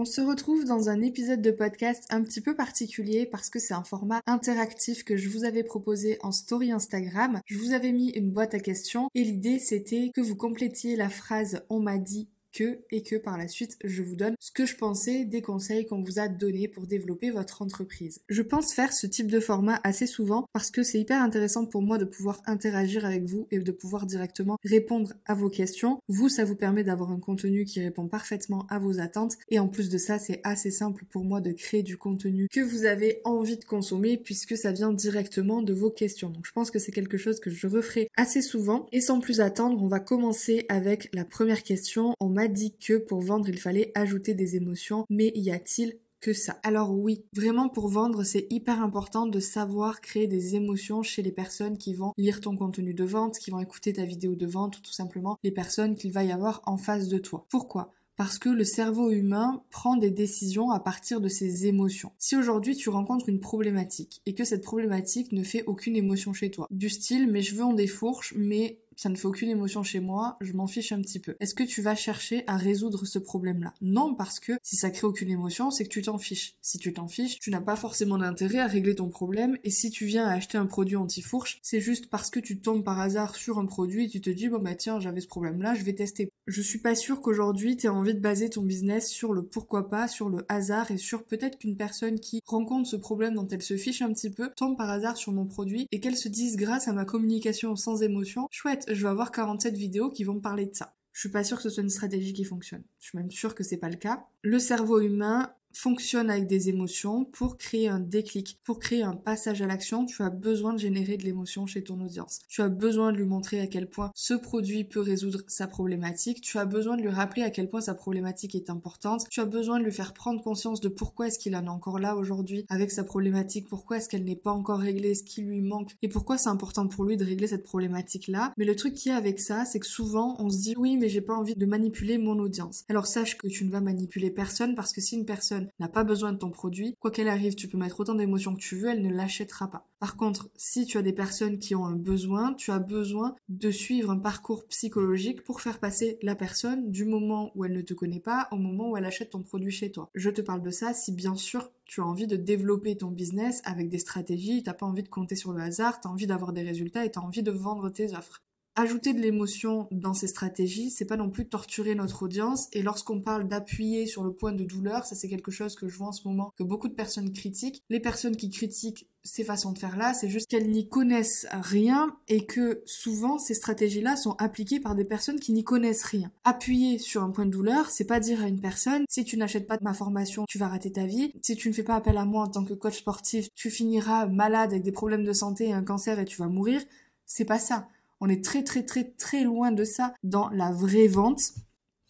On se retrouve dans un épisode de podcast un petit peu particulier parce que c'est un format interactif que je vous avais proposé en story Instagram. Je vous avais mis une boîte à questions et l'idée c'était que vous complétiez la phrase on m'a dit que et que par la suite je vous donne ce que je pensais des conseils qu'on vous a donnés pour développer votre entreprise. Je pense faire ce type de format assez souvent parce que c'est hyper intéressant pour moi de pouvoir interagir avec vous et de pouvoir directement répondre à vos questions. Vous, ça vous permet d'avoir un contenu qui répond parfaitement à vos attentes et en plus de ça, c'est assez simple pour moi de créer du contenu que vous avez envie de consommer puisque ça vient directement de vos questions. Donc je pense que c'est quelque chose que je referai assez souvent et sans plus attendre, on va commencer avec la première question dit que pour vendre, il fallait ajouter des émotions, mais y a-t-il que ça? Alors oui, vraiment pour vendre, c'est hyper important de savoir créer des émotions chez les personnes qui vont lire ton contenu de vente, qui vont écouter ta vidéo de vente ou tout simplement les personnes qu'il va y avoir en face de toi. Pourquoi? Parce que le cerveau humain prend des décisions à partir de ses émotions. Si aujourd'hui tu rencontres une problématique et que cette problématique ne fait aucune émotion chez toi, du style mes cheveux ont des fourches mais ça ne fait aucune émotion chez moi, je m'en fiche un petit peu. Est-ce que tu vas chercher à résoudre ce problème-là? Non, parce que si ça crée aucune émotion, c'est que tu t'en fiches. Si tu t'en fiches, tu n'as pas forcément d'intérêt à régler ton problème, et si tu viens à acheter un produit anti-fourche, c'est juste parce que tu tombes par hasard sur un produit et tu te dis, bon bah tiens, j'avais ce problème-là, je vais tester. Je suis pas sûre qu'aujourd'hui tu aies envie de baser ton business sur le pourquoi pas, sur le hasard et sur peut-être qu'une personne qui rencontre ce problème dont elle se fiche un petit peu tombe par hasard sur mon produit et qu'elle se dise grâce à ma communication sans émotion, chouette, je vais avoir 47 vidéos qui vont parler de ça. Je suis pas sûre que ce soit une stratégie qui fonctionne. Je suis même sûre que c'est pas le cas. Le cerveau humain fonctionne avec des émotions pour créer un déclic, pour créer un passage à l'action, tu as besoin de générer de l'émotion chez ton audience. Tu as besoin de lui montrer à quel point ce produit peut résoudre sa problématique, tu as besoin de lui rappeler à quel point sa problématique est importante, tu as besoin de lui faire prendre conscience de pourquoi est-ce qu'il en est encore là aujourd'hui avec sa problématique, pourquoi est-ce qu'elle n'est pas encore réglée, ce qui lui manque et pourquoi c'est important pour lui de régler cette problématique là. Mais le truc qui est avec ça, c'est que souvent on se dit oui mais j'ai pas envie de manipuler mon audience. Alors sache que tu ne vas manipuler personne parce que si une personne n'a pas besoin de ton produit, quoi qu'elle arrive, tu peux mettre autant d'émotions que tu veux, elle ne l'achètera pas. Par contre, si tu as des personnes qui ont un besoin, tu as besoin de suivre un parcours psychologique pour faire passer la personne du moment où elle ne te connaît pas au moment où elle achète ton produit chez toi. Je te parle de ça si bien sûr tu as envie de développer ton business avec des stratégies, t'as pas envie de compter sur le hasard, tu as envie d'avoir des résultats et tu as envie de vendre tes offres ajouter de l'émotion dans ces stratégies, c'est pas non plus torturer notre audience. Et lorsqu'on parle d'appuyer sur le point de douleur, ça c'est quelque chose que je vois en ce moment, que beaucoup de personnes critiquent. Les personnes qui critiquent ces façons de faire là, c'est juste qu'elles n'y connaissent rien et que souvent ces stratégies-là sont appliquées par des personnes qui n'y connaissent rien. Appuyer sur un point de douleur, c'est pas dire à une personne si tu n'achètes pas ma formation, tu vas rater ta vie. Si tu ne fais pas appel à moi en tant que coach sportif, tu finiras malade avec des problèmes de santé et un cancer et tu vas mourir. C'est pas ça. On est très très très très loin de ça dans la vraie vente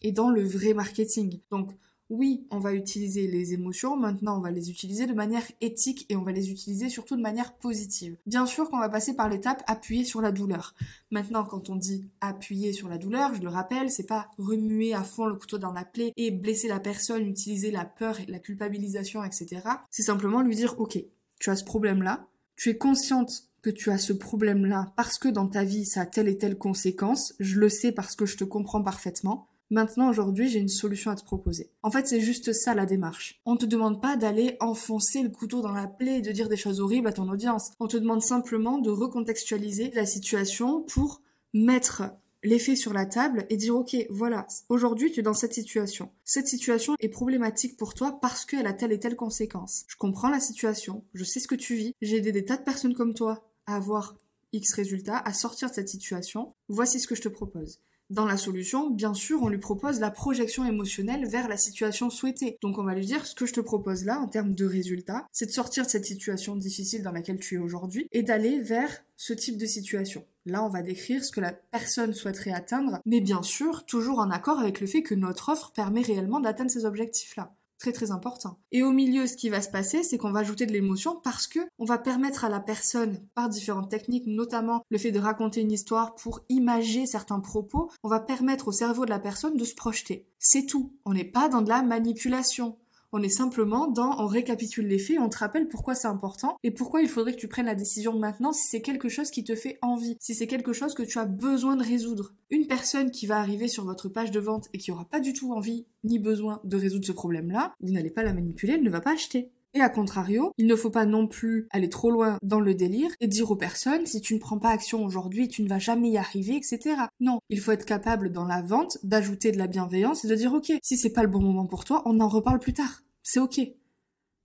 et dans le vrai marketing. Donc oui, on va utiliser les émotions, maintenant on va les utiliser de manière éthique et on va les utiliser surtout de manière positive. Bien sûr qu'on va passer par l'étape appuyer sur la douleur. Maintenant, quand on dit appuyer sur la douleur, je le rappelle, c'est pas remuer à fond le couteau dans la plaie et blesser la personne, utiliser la peur et la culpabilisation, etc. C'est simplement lui dire, ok, tu as ce problème-là, tu es consciente que tu as ce problème-là parce que dans ta vie ça a telle et telle conséquence, je le sais parce que je te comprends parfaitement. Maintenant, aujourd'hui, j'ai une solution à te proposer. En fait, c'est juste ça la démarche. On te demande pas d'aller enfoncer le couteau dans la plaie et de dire des choses horribles à ton audience. On te demande simplement de recontextualiser la situation pour mettre l'effet sur la table et dire ok voilà aujourd'hui tu es dans cette situation cette situation est problématique pour toi parce qu'elle a telle et telle conséquence je comprends la situation je sais ce que tu vis j'ai aidé des tas de personnes comme toi à avoir X résultats, à sortir de cette situation, voici ce que je te propose. Dans la solution, bien sûr, on lui propose la projection émotionnelle vers la situation souhaitée. Donc on va lui dire ce que je te propose là en termes de résultats, c'est de sortir de cette situation difficile dans laquelle tu es aujourd'hui et d'aller vers ce type de situation. Là, on va décrire ce que la personne souhaiterait atteindre, mais bien sûr, toujours en accord avec le fait que notre offre permet réellement d'atteindre ces objectifs-là très très important. Et au milieu, ce qui va se passer, c'est qu'on va ajouter de l'émotion parce que on va permettre à la personne, par différentes techniques, notamment le fait de raconter une histoire pour imager certains propos, on va permettre au cerveau de la personne de se projeter. C'est tout. On n'est pas dans de la manipulation. On est simplement dans, on récapitule les faits, on te rappelle pourquoi c'est important et pourquoi il faudrait que tu prennes la décision maintenant si c'est quelque chose qui te fait envie, si c'est quelque chose que tu as besoin de résoudre. Une personne qui va arriver sur votre page de vente et qui aura pas du tout envie ni besoin de résoudre ce problème-là, vous n'allez pas la manipuler, elle ne va pas acheter. Et à contrario, il ne faut pas non plus aller trop loin dans le délire et dire aux personnes si tu ne prends pas action aujourd'hui, tu ne vas jamais y arriver, etc. Non, il faut être capable dans la vente d'ajouter de la bienveillance et de dire ok, si c'est pas le bon moment pour toi, on en reparle plus tard. C'est ok.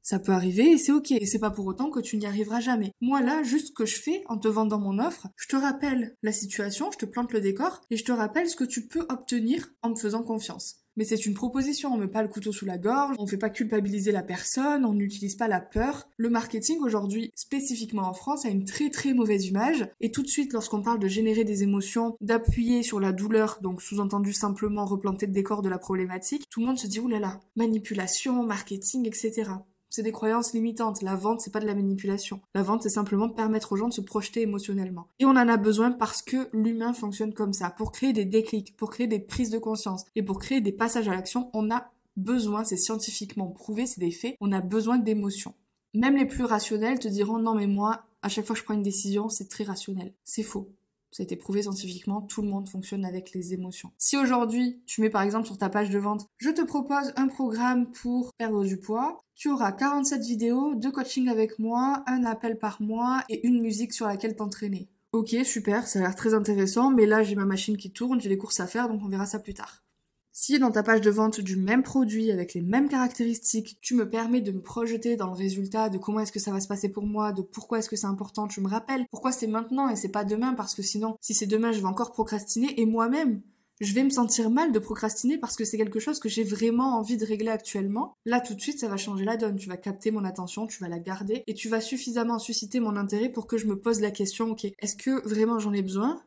Ça peut arriver et c'est ok. Et c'est pas pour autant que tu n'y arriveras jamais. Moi là, juste ce que je fais en te vendant mon offre, je te rappelle la situation, je te plante le décor et je te rappelle ce que tu peux obtenir en me faisant confiance. Mais c'est une proposition, on met pas le couteau sous la gorge, on fait pas culpabiliser la personne, on n'utilise pas la peur. Le marketing aujourd'hui, spécifiquement en France, a une très très mauvaise image. Et tout de suite, lorsqu'on parle de générer des émotions, d'appuyer sur la douleur, donc sous-entendu simplement replanter le décor de la problématique, tout le monde se dit oulala, manipulation, marketing, etc c'est des croyances limitantes. La vente, c'est pas de la manipulation. La vente, c'est simplement permettre aux gens de se projeter émotionnellement. Et on en a besoin parce que l'humain fonctionne comme ça. Pour créer des déclics, pour créer des prises de conscience et pour créer des passages à l'action, on a besoin, c'est scientifiquement prouvé, c'est des faits, on a besoin d'émotions. Même les plus rationnels te diront non mais moi, à chaque fois que je prends une décision, c'est très rationnel. C'est faux. Ça a été prouvé scientifiquement, tout le monde fonctionne avec les émotions. Si aujourd'hui, tu mets par exemple sur ta page de vente, je te propose un programme pour perdre du poids, tu auras 47 vidéos, de coaching avec moi, un appel par mois et une musique sur laquelle t'entraîner. Ok, super, ça a l'air très intéressant, mais là j'ai ma machine qui tourne, j'ai les courses à faire, donc on verra ça plus tard. Si dans ta page de vente du même produit, avec les mêmes caractéristiques, tu me permets de me projeter dans le résultat, de comment est-ce que ça va se passer pour moi, de pourquoi est-ce que c'est important, tu me rappelles pourquoi c'est maintenant et c'est pas demain, parce que sinon, si c'est demain, je vais encore procrastiner, et moi-même, je vais me sentir mal de procrastiner parce que c'est quelque chose que j'ai vraiment envie de régler actuellement. Là, tout de suite, ça va changer la donne. Tu vas capter mon attention, tu vas la garder et tu vas suffisamment susciter mon intérêt pour que je me pose la question, ok, est-ce que vraiment j'en ai besoin?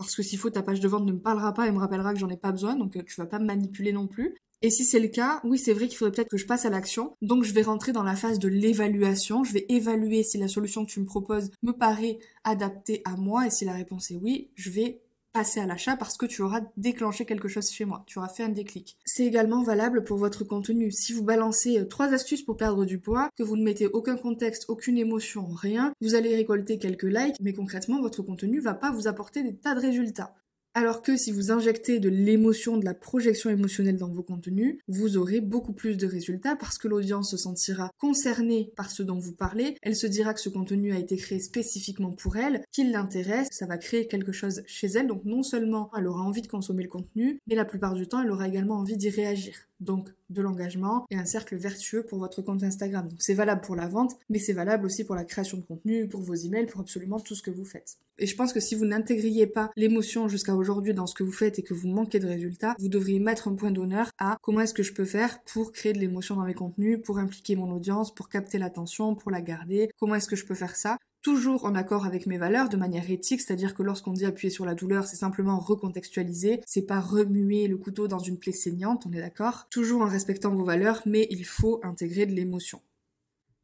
Parce que s'il faut, ta page de vente ne me parlera pas et me rappellera que j'en ai pas besoin, donc euh, tu vas pas me manipuler non plus. Et si c'est le cas, oui, c'est vrai qu'il faudrait peut-être que je passe à l'action. Donc je vais rentrer dans la phase de l'évaluation. Je vais évaluer si la solution que tu me proposes me paraît adaptée à moi. Et si la réponse est oui, je vais passer à l'achat parce que tu auras déclenché quelque chose chez moi, tu auras fait un déclic. C'est également valable pour votre contenu. Si vous balancez euh, trois astuces pour perdre du poids, que vous ne mettez aucun contexte, aucune émotion, rien, vous allez récolter quelques likes, mais concrètement votre contenu va pas vous apporter des tas de résultats. Alors que si vous injectez de l'émotion, de la projection émotionnelle dans vos contenus, vous aurez beaucoup plus de résultats parce que l'audience se sentira concernée par ce dont vous parlez, elle se dira que ce contenu a été créé spécifiquement pour elle, qu'il l'intéresse, ça va créer quelque chose chez elle, donc non seulement elle aura envie de consommer le contenu, mais la plupart du temps elle aura également envie d'y réagir donc de l'engagement et un cercle vertueux pour votre compte Instagram. Donc c'est valable pour la vente, mais c'est valable aussi pour la création de contenu, pour vos emails, pour absolument tout ce que vous faites. Et je pense que si vous n'intégriez pas l'émotion jusqu'à aujourd'hui dans ce que vous faites et que vous manquez de résultats, vous devriez mettre un point d'honneur à comment est-ce que je peux faire pour créer de l'émotion dans mes contenus, pour impliquer mon audience, pour capter l'attention, pour la garder, comment est-ce que je peux faire ça? Toujours en accord avec mes valeurs de manière éthique, c'est-à-dire que lorsqu'on dit appuyer sur la douleur, c'est simplement recontextualiser, c'est pas remuer le couteau dans une plaie saignante, on est d'accord? Toujours en respectant vos valeurs, mais il faut intégrer de l'émotion.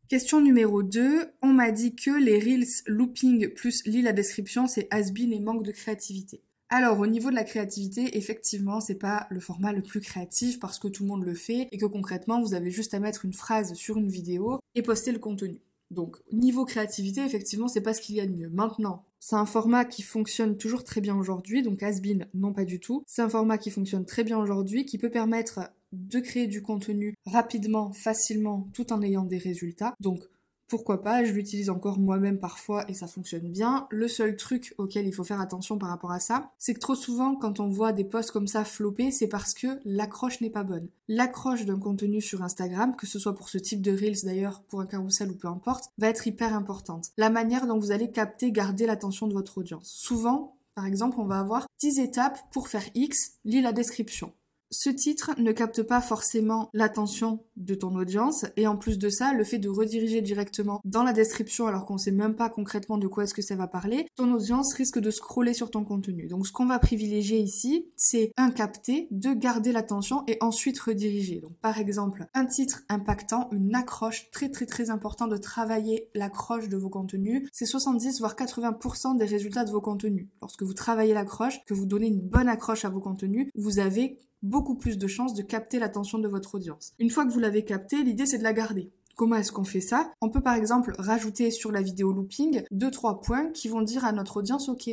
Question numéro 2, on m'a dit que les reels looping plus lit la description, c'est has-been et manque de créativité. Alors au niveau de la créativité, effectivement, c'est pas le format le plus créatif parce que tout le monde le fait et que concrètement, vous avez juste à mettre une phrase sur une vidéo et poster le contenu. Donc, niveau créativité, effectivement, c'est pas ce qu'il y a de mieux. Maintenant, c'est un format qui fonctionne toujours très bien aujourd'hui, donc Asbin, non pas du tout. C'est un format qui fonctionne très bien aujourd'hui, qui peut permettre de créer du contenu rapidement, facilement, tout en ayant des résultats. Donc, pourquoi pas, je l'utilise encore moi-même parfois et ça fonctionne bien. Le seul truc auquel il faut faire attention par rapport à ça, c'est que trop souvent quand on voit des posts comme ça flopper, c'est parce que l'accroche n'est pas bonne. L'accroche d'un contenu sur Instagram, que ce soit pour ce type de reels d'ailleurs, pour un carousel ou peu importe, va être hyper importante. La manière dont vous allez capter, garder l'attention de votre audience. Souvent, par exemple, on va avoir 10 étapes pour faire X, lis la description. Ce titre ne capte pas forcément l'attention de ton audience et en plus de ça, le fait de rediriger directement dans la description alors qu'on sait même pas concrètement de quoi est-ce que ça va parler, ton audience risque de scroller sur ton contenu. Donc ce qu'on va privilégier ici, c'est un capter, de garder l'attention et ensuite rediriger. Donc par exemple, un titre impactant, une accroche très très très important de travailler l'accroche de vos contenus, c'est 70 voire 80% des résultats de vos contenus. Lorsque vous travaillez l'accroche, que vous donnez une bonne accroche à vos contenus, vous avez beaucoup plus de chances de capter l'attention de votre audience. Une fois que vous l'avez capté, l'idée c'est de la garder. Comment est-ce qu'on fait ça? On peut par exemple rajouter sur la vidéo looping deux trois points qui vont dire à notre audience OK,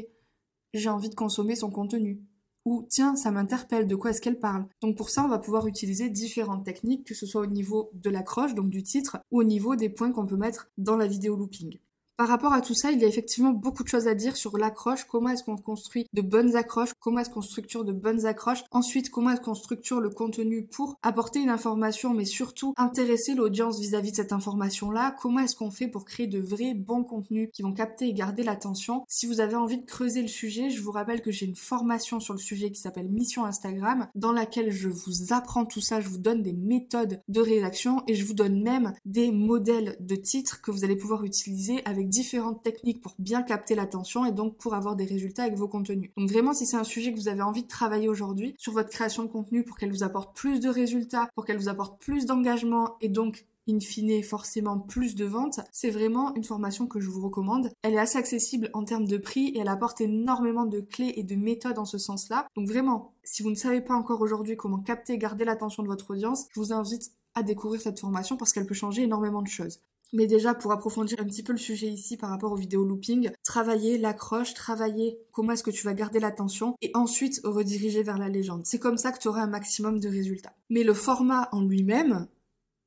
j'ai envie de consommer son contenu ou tiens, ça m'interpelle, de quoi est-ce qu'elle parle? Donc pour ça, on va pouvoir utiliser différentes techniques, que ce soit au niveau de l'accroche, donc du titre, ou au niveau des points qu'on peut mettre dans la vidéo looping. Par rapport à tout ça, il y a effectivement beaucoup de choses à dire sur l'accroche, comment est-ce qu'on construit de bonnes accroches, comment est-ce qu'on structure de bonnes accroches, ensuite comment est-ce qu'on structure le contenu pour apporter une information mais surtout intéresser l'audience vis-à-vis de cette information-là, comment est-ce qu'on fait pour créer de vrais bons contenus qui vont capter et garder l'attention? Si vous avez envie de creuser le sujet, je vous rappelle que j'ai une formation sur le sujet qui s'appelle Mission Instagram dans laquelle je vous apprends tout ça, je vous donne des méthodes de rédaction et je vous donne même des modèles de titres que vous allez pouvoir utiliser avec différentes techniques pour bien capter l'attention et donc pour avoir des résultats avec vos contenus. Donc vraiment, si c'est un sujet que vous avez envie de travailler aujourd'hui sur votre création de contenu pour qu'elle vous apporte plus de résultats, pour qu'elle vous apporte plus d'engagement et donc in fine forcément plus de ventes, c'est vraiment une formation que je vous recommande. Elle est assez accessible en termes de prix et elle apporte énormément de clés et de méthodes en ce sens-là. Donc vraiment, si vous ne savez pas encore aujourd'hui comment capter et garder l'attention de votre audience, je vous invite à découvrir cette formation parce qu'elle peut changer énormément de choses. Mais déjà, pour approfondir un petit peu le sujet ici par rapport au vidéo looping, travailler l'accroche, travailler comment est-ce que tu vas garder l'attention et ensuite rediriger vers la légende. C'est comme ça que tu auras un maximum de résultats. Mais le format en lui-même,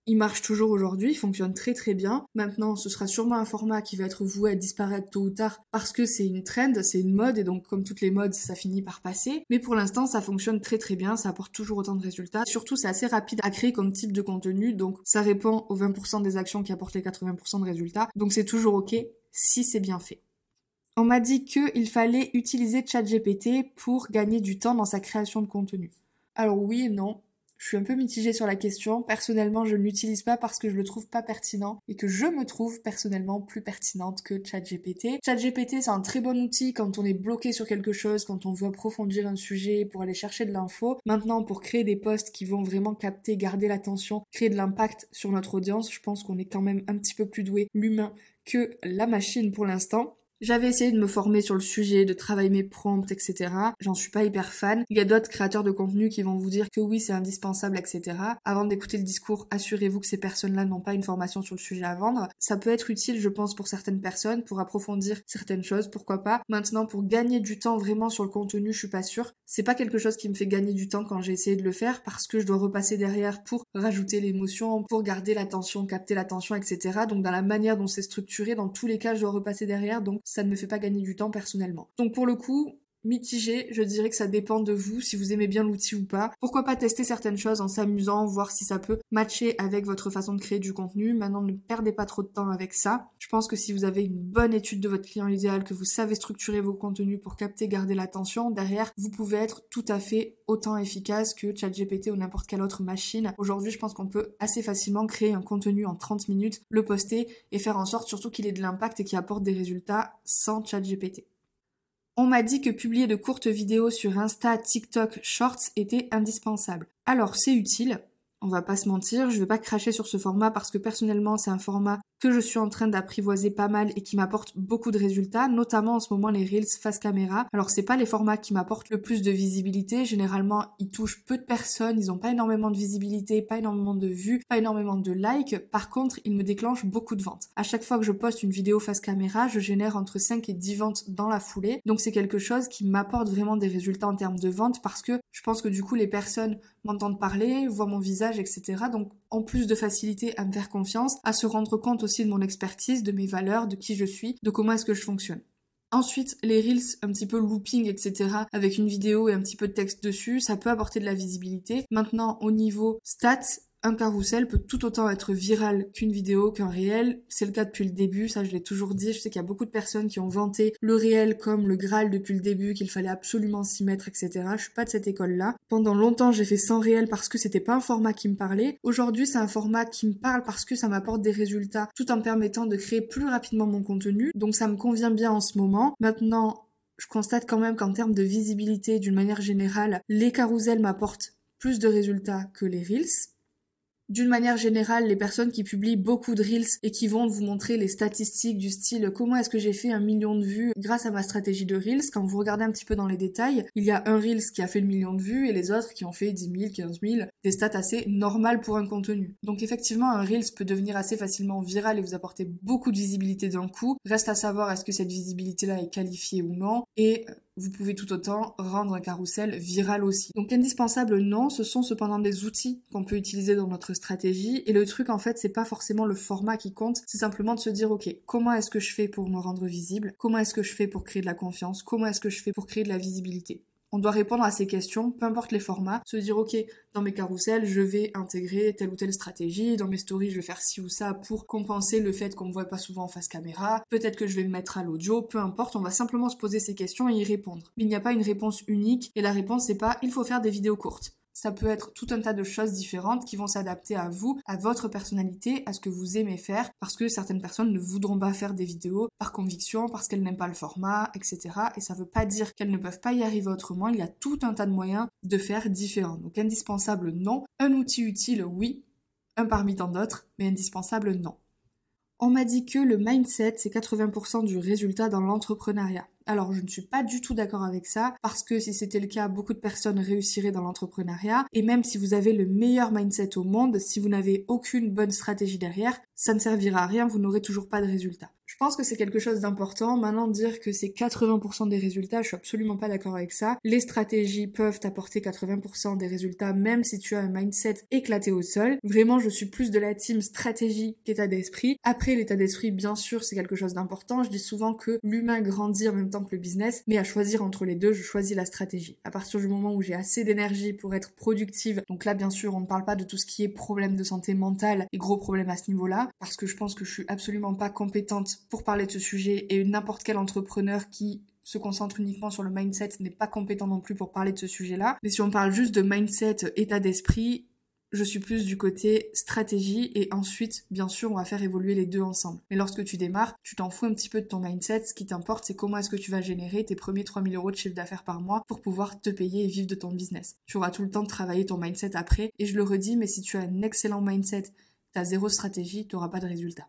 il marche toujours aujourd'hui, il fonctionne très très bien. Maintenant, ce sera sûrement un format qui va être voué à disparaître tôt ou tard parce que c'est une trend, c'est une mode et donc comme toutes les modes, ça finit par passer. Mais pour l'instant, ça fonctionne très très bien, ça apporte toujours autant de résultats. Surtout, c'est assez rapide à créer comme type de contenu, donc ça répond aux 20% des actions qui apportent les 80% de résultats. Donc c'est toujours ok si c'est bien fait. On m'a dit qu'il fallait utiliser ChatGPT pour gagner du temps dans sa création de contenu. Alors oui et non, je suis un peu mitigée sur la question. Personnellement, je ne l'utilise pas parce que je le trouve pas pertinent et que je me trouve personnellement plus pertinente que ChatGPT. ChatGPT, c'est un très bon outil quand on est bloqué sur quelque chose, quand on veut approfondir un sujet pour aller chercher de l'info. Maintenant, pour créer des posts qui vont vraiment capter, garder l'attention, créer de l'impact sur notre audience, je pense qu'on est quand même un petit peu plus doué, l'humain, que la machine pour l'instant. J'avais essayé de me former sur le sujet, de travailler mes prompts, etc. J'en suis pas hyper fan. Il y a d'autres créateurs de contenu qui vont vous dire que oui, c'est indispensable, etc. Avant d'écouter le discours, assurez-vous que ces personnes-là n'ont pas une formation sur le sujet à vendre. Ça peut être utile, je pense, pour certaines personnes, pour approfondir certaines choses, pourquoi pas. Maintenant, pour gagner du temps vraiment sur le contenu, je suis pas sûre. C'est pas quelque chose qui me fait gagner du temps quand j'ai essayé de le faire parce que je dois repasser derrière pour rajouter l'émotion, pour garder l'attention, capter l'attention, etc. Donc dans la manière dont c'est structuré, dans tous les cas, je dois repasser derrière. Donc ça ne me fait pas gagner du temps personnellement. Donc pour le coup, mitigé, je dirais que ça dépend de vous, si vous aimez bien l'outil ou pas. Pourquoi pas tester certaines choses en s'amusant, voir si ça peut matcher avec votre façon de créer du contenu. Maintenant, ne perdez pas trop de temps avec ça. Je pense que si vous avez une bonne étude de votre client idéal, que vous savez structurer vos contenus pour capter, garder l'attention, derrière, vous pouvez être tout à fait autant efficace que ChatGPT ou n'importe quelle autre machine. Aujourd'hui, je pense qu'on peut assez facilement créer un contenu en 30 minutes, le poster et faire en sorte surtout qu'il ait de l'impact et qu'il apporte des résultats sans ChatGPT. On m'a dit que publier de courtes vidéos sur Insta, TikTok, Shorts était indispensable. Alors c'est utile, on va pas se mentir, je vais pas cracher sur ce format parce que personnellement c'est un format que je suis en train d'apprivoiser pas mal et qui m'apporte beaucoup de résultats, notamment en ce moment les Reels face caméra. Alors c'est pas les formats qui m'apportent le plus de visibilité, généralement ils touchent peu de personnes, ils ont pas énormément de visibilité, pas énormément de vues, pas énormément de likes. Par contre, ils me déclenchent beaucoup de ventes. À chaque fois que je poste une vidéo face caméra, je génère entre 5 et 10 ventes dans la foulée. Donc c'est quelque chose qui m'apporte vraiment des résultats en termes de vente parce que je pense que du coup les personnes m'entendent parler, voient mon visage, etc. Donc en plus de faciliter à me faire confiance, à se rendre compte aussi de mon expertise, de mes valeurs, de qui je suis, de comment est-ce que je fonctionne. Ensuite, les reels, un petit peu looping, etc., avec une vidéo et un petit peu de texte dessus, ça peut apporter de la visibilité. Maintenant, au niveau stats, un carrousel peut tout autant être viral qu'une vidéo, qu'un réel. C'est le cas depuis le début, ça je l'ai toujours dit. Je sais qu'il y a beaucoup de personnes qui ont vanté le réel comme le Graal depuis le début, qu'il fallait absolument s'y mettre, etc. Je suis pas de cette école-là. Pendant longtemps, j'ai fait sans réel parce que c'était pas un format qui me parlait. Aujourd'hui, c'est un format qui me parle parce que ça m'apporte des résultats tout en me permettant de créer plus rapidement mon contenu. Donc ça me convient bien en ce moment. Maintenant, je constate quand même qu'en termes de visibilité, d'une manière générale, les carousels m'apportent plus de résultats que les reels d'une manière générale, les personnes qui publient beaucoup de reels et qui vont vous montrer les statistiques du style comment est-ce que j'ai fait un million de vues grâce à ma stratégie de reels, quand vous regardez un petit peu dans les détails, il y a un reels qui a fait le million de vues et les autres qui ont fait 10 000, 15 000, des stats assez normales pour un contenu. Donc effectivement, un reels peut devenir assez facilement viral et vous apporter beaucoup de visibilité d'un coup. Reste à savoir est-ce que cette visibilité-là est qualifiée ou non et vous pouvez tout autant rendre un carrousel viral aussi. Donc indispensable non, ce sont cependant des outils qu'on peut utiliser dans notre stratégie et le truc en fait c'est pas forcément le format qui compte, c'est simplement de se dire ok comment est-ce que je fais pour me rendre visible, comment est-ce que je fais pour créer de la confiance, comment est-ce que je fais pour créer de la visibilité? On doit répondre à ces questions, peu importe les formats, se dire ok, dans mes carousels, je vais intégrer telle ou telle stratégie, dans mes stories, je vais faire ci ou ça pour compenser le fait qu'on me voit pas souvent en face caméra, peut-être que je vais me mettre à l'audio, peu importe, on va simplement se poser ces questions et y répondre. Il n'y a pas une réponse unique et la réponse c'est pas il faut faire des vidéos courtes ça peut être tout un tas de choses différentes qui vont s'adapter à vous, à votre personnalité, à ce que vous aimez faire, parce que certaines personnes ne voudront pas faire des vidéos par conviction, parce qu'elles n'aiment pas le format, etc. Et ça veut pas dire qu'elles ne peuvent pas y arriver autrement, il y a tout un tas de moyens de faire différents. Donc indispensable, non. Un outil utile, oui. Un parmi tant d'autres, mais indispensable, non. On m'a dit que le mindset, c'est 80% du résultat dans l'entrepreneuriat. Alors je ne suis pas du tout d'accord avec ça, parce que si c'était le cas, beaucoup de personnes réussiraient dans l'entrepreneuriat, et même si vous avez le meilleur mindset au monde, si vous n'avez aucune bonne stratégie derrière, ça ne servira à rien, vous n'aurez toujours pas de résultat. Je pense que c'est quelque chose d'important. Maintenant, dire que c'est 80% des résultats, je suis absolument pas d'accord avec ça. Les stratégies peuvent apporter 80% des résultats, même si tu as un mindset éclaté au sol. Vraiment, je suis plus de la team stratégie qu'état d'esprit. Après, l'état d'esprit, bien sûr, c'est quelque chose d'important. Je dis souvent que l'humain grandit en même temps que le business, mais à choisir entre les deux, je choisis la stratégie. À partir du moment où j'ai assez d'énergie pour être productive, donc là, bien sûr, on ne parle pas de tout ce qui est problème de santé mentale et gros problèmes à ce niveau-là, parce que je pense que je suis absolument pas compétente pour parler de ce sujet et n'importe quel entrepreneur qui se concentre uniquement sur le mindset n'est pas compétent non plus pour parler de ce sujet-là. Mais si on parle juste de mindset, état d'esprit, je suis plus du côté stratégie et ensuite, bien sûr, on va faire évoluer les deux ensemble. Mais lorsque tu démarres, tu t'en fous un petit peu de ton mindset. Ce qui t'importe, c'est comment est-ce que tu vas générer tes premiers 3000 euros de chiffre d'affaires par mois pour pouvoir te payer et vivre de ton business. Tu auras tout le temps de travailler ton mindset après. Et je le redis, mais si tu as un excellent mindset, tu as zéro stratégie, tu n'auras pas de résultat.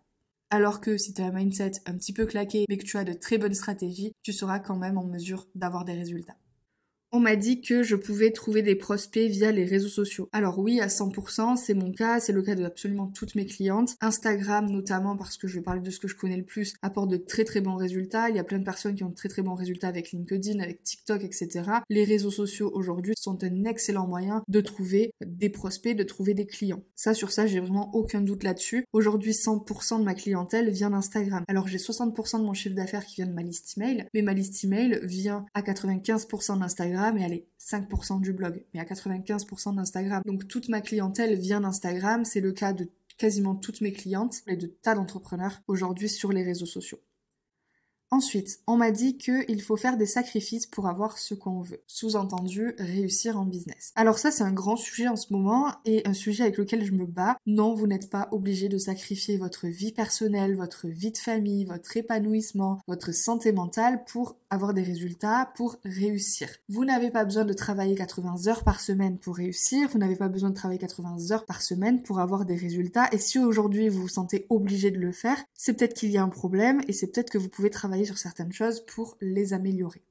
Alors que si tu as un mindset un petit peu claqué mais que tu as de très bonnes stratégies, tu seras quand même en mesure d'avoir des résultats. On m'a dit que je pouvais trouver des prospects via les réseaux sociaux. Alors oui, à 100%, c'est mon cas, c'est le cas de absolument toutes mes clientes. Instagram notamment, parce que je vais parler de ce que je connais le plus, apporte de très très bons résultats. Il y a plein de personnes qui ont de très très bons résultats avec LinkedIn, avec TikTok, etc. Les réseaux sociaux aujourd'hui sont un excellent moyen de trouver des prospects, de trouver des clients. Ça, sur ça, j'ai vraiment aucun doute là-dessus. Aujourd'hui, 100% de ma clientèle vient d'Instagram. Alors j'ai 60% de mon chiffre d'affaires qui vient de ma liste email, mais ma liste email vient à 95% d'Instagram et elle est 5% du blog, mais à 95% d'Instagram. Donc toute ma clientèle vient d'Instagram, c'est le cas de quasiment toutes mes clientes et de tas d'entrepreneurs aujourd'hui sur les réseaux sociaux. Ensuite, on m'a dit qu'il faut faire des sacrifices pour avoir ce qu'on veut. Sous-entendu, réussir en business. Alors ça, c'est un grand sujet en ce moment et un sujet avec lequel je me bats. Non, vous n'êtes pas obligé de sacrifier votre vie personnelle, votre vie de famille, votre épanouissement, votre santé mentale pour avoir des résultats, pour réussir. Vous n'avez pas besoin de travailler 80 heures par semaine pour réussir. Vous n'avez pas besoin de travailler 80 heures par semaine pour avoir des résultats. Et si aujourd'hui vous vous sentez obligé de le faire, c'est peut-être qu'il y a un problème et c'est peut-être que vous pouvez travailler sur certaines choses pour les améliorer.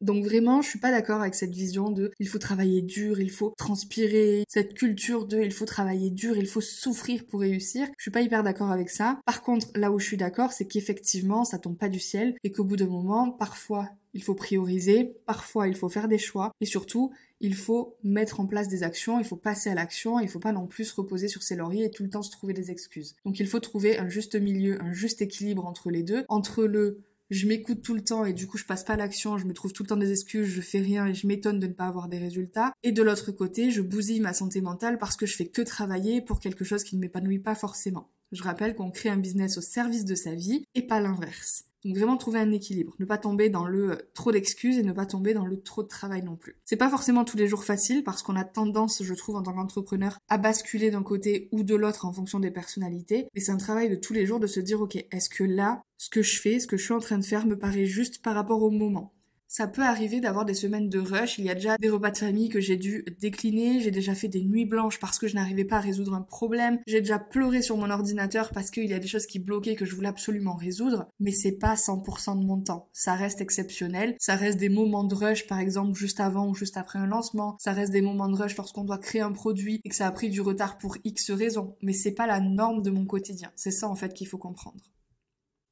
Donc vraiment, je suis pas d'accord avec cette vision de il faut travailler dur, il faut transpirer, cette culture de il faut travailler dur, il faut souffrir pour réussir. Je suis pas hyper d'accord avec ça. Par contre, là où je suis d'accord, c'est qu'effectivement, ça tombe pas du ciel et qu'au bout d'un moment, parfois, il faut prioriser, parfois il faut faire des choix et surtout, il faut mettre en place des actions, il faut passer à l'action, il faut pas non plus se reposer sur ses lauriers et tout le temps se trouver des excuses. Donc il faut trouver un juste milieu, un juste équilibre entre les deux, entre le je m'écoute tout le temps et du coup je passe pas l'action, je me trouve tout le temps des excuses, je fais rien et je m'étonne de ne pas avoir des résultats. Et de l'autre côté, je bousille ma santé mentale parce que je fais que travailler pour quelque chose qui ne m'épanouit pas forcément. Je rappelle qu'on crée un business au service de sa vie et pas l'inverse. Donc vraiment trouver un équilibre, ne pas tomber dans le euh, trop d'excuses et ne pas tomber dans le trop de travail non plus. C'est pas forcément tous les jours facile parce qu'on a tendance, je trouve, en tant qu'entrepreneur, à basculer d'un côté ou de l'autre en fonction des personnalités. Mais c'est un travail de tous les jours de se dire, ok, est-ce que là, ce que je fais, ce que je suis en train de faire me paraît juste par rapport au moment? Ça peut arriver d'avoir des semaines de rush. Il y a déjà des repas de famille que j'ai dû décliner. J'ai déjà fait des nuits blanches parce que je n'arrivais pas à résoudre un problème. J'ai déjà pleuré sur mon ordinateur parce qu'il y a des choses qui bloquaient que je voulais absolument résoudre. Mais c'est pas 100% de mon temps. Ça reste exceptionnel. Ça reste des moments de rush, par exemple, juste avant ou juste après un lancement. Ça reste des moments de rush lorsqu'on doit créer un produit et que ça a pris du retard pour X raisons. Mais c'est pas la norme de mon quotidien. C'est ça, en fait, qu'il faut comprendre.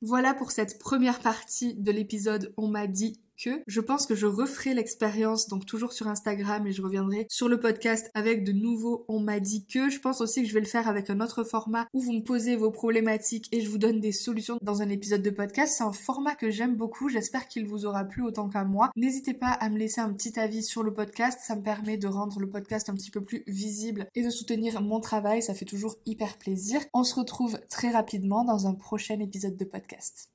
Voilà pour cette première partie de l'épisode On m'a dit je pense que je referai l'expérience, donc toujours sur Instagram et je reviendrai sur le podcast avec de nouveaux on m'a dit que. Je pense aussi que je vais le faire avec un autre format où vous me posez vos problématiques et je vous donne des solutions dans un épisode de podcast. C'est un format que j'aime beaucoup. J'espère qu'il vous aura plu autant qu'à moi. N'hésitez pas à me laisser un petit avis sur le podcast. Ça me permet de rendre le podcast un petit peu plus visible et de soutenir mon travail. Ça fait toujours hyper plaisir. On se retrouve très rapidement dans un prochain épisode de podcast.